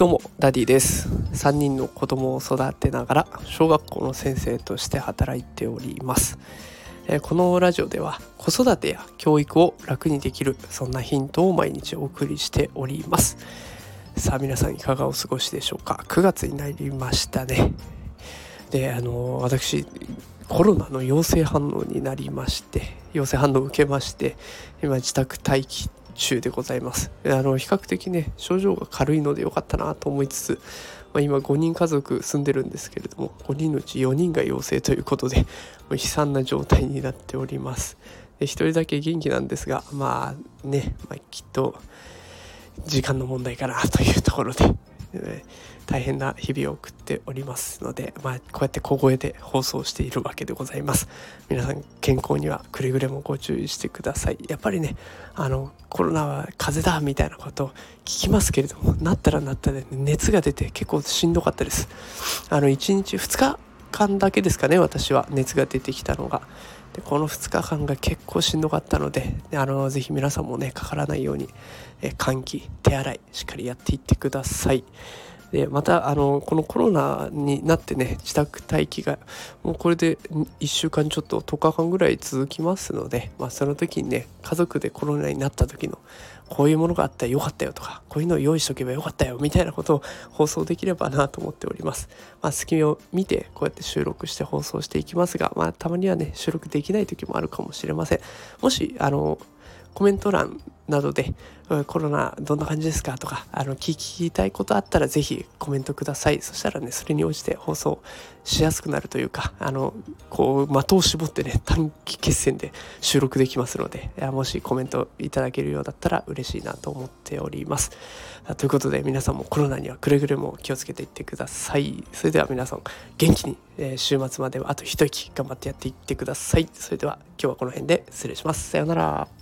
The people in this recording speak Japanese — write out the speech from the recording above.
どうもダディです。3人の子供を育てながら小学校の先生として働いております。このラジオでは子育てや教育を楽にできるそんなヒントを毎日お送りしております。さあ皆さんいかがお過ごしでしょうか？9月になりましたね。であの私コロナの陽性反応になりまして陽性反応を受けまして今自宅待機中でございます。あの比較的ね症状が軽いので良かったなと思いつつ、まあ、今5人家族住んでるんですけれども5人のうち4人が陽性ということで悲惨な状態になっております。で1人だけ元気なんですがまあね、まあ、きっと時間の問題かなというところで大変な日々を送っておりますので、まあ、こうやって小声で放送しているわけでございます。皆さん健康にはくれぐれもご注意してください。やっぱりねあのコロナは風邪だみたいなことを聞きますけれどもなったらなったで、熱が出て結構しんどかったです。あの1日2日間だけですかね私は熱が出てきたのがでこの2日間が結構しんどかったのであのぜひ皆さんもねかからないように、え換気手洗いしっかりやっていってください。でまたあのこのコロナになってね自宅待機がもうこれで1週間ちょっと10日間ぐらい続きますので、まあ、その時にね家族でコロナになった時のこういうものがあったらよかったよとかこういうのを用意しとけばよかったよみたいなことを放送できればなと思っております。まあ、隙を見てこうやって収録して放送していきますが、まあ、たまにはね収録できない時もあるかもしれません。もしあのコメント欄などでコロナどんな感じですかとかあの聞きたいことあったらぜひコメントください。そしたらねそれに応じて放送しやすくなるというかあのこう的を絞ってね短期決戦で収録できますのでもしコメントいただけるようだったら嬉しいなと思っております。ということで皆さんもコロナにはくれぐれも気をつけていってください。それでは皆さん元気に、え、週末まではあと一息頑張ってやっていってください。それでは今日はこの辺で失礼します。さようなら。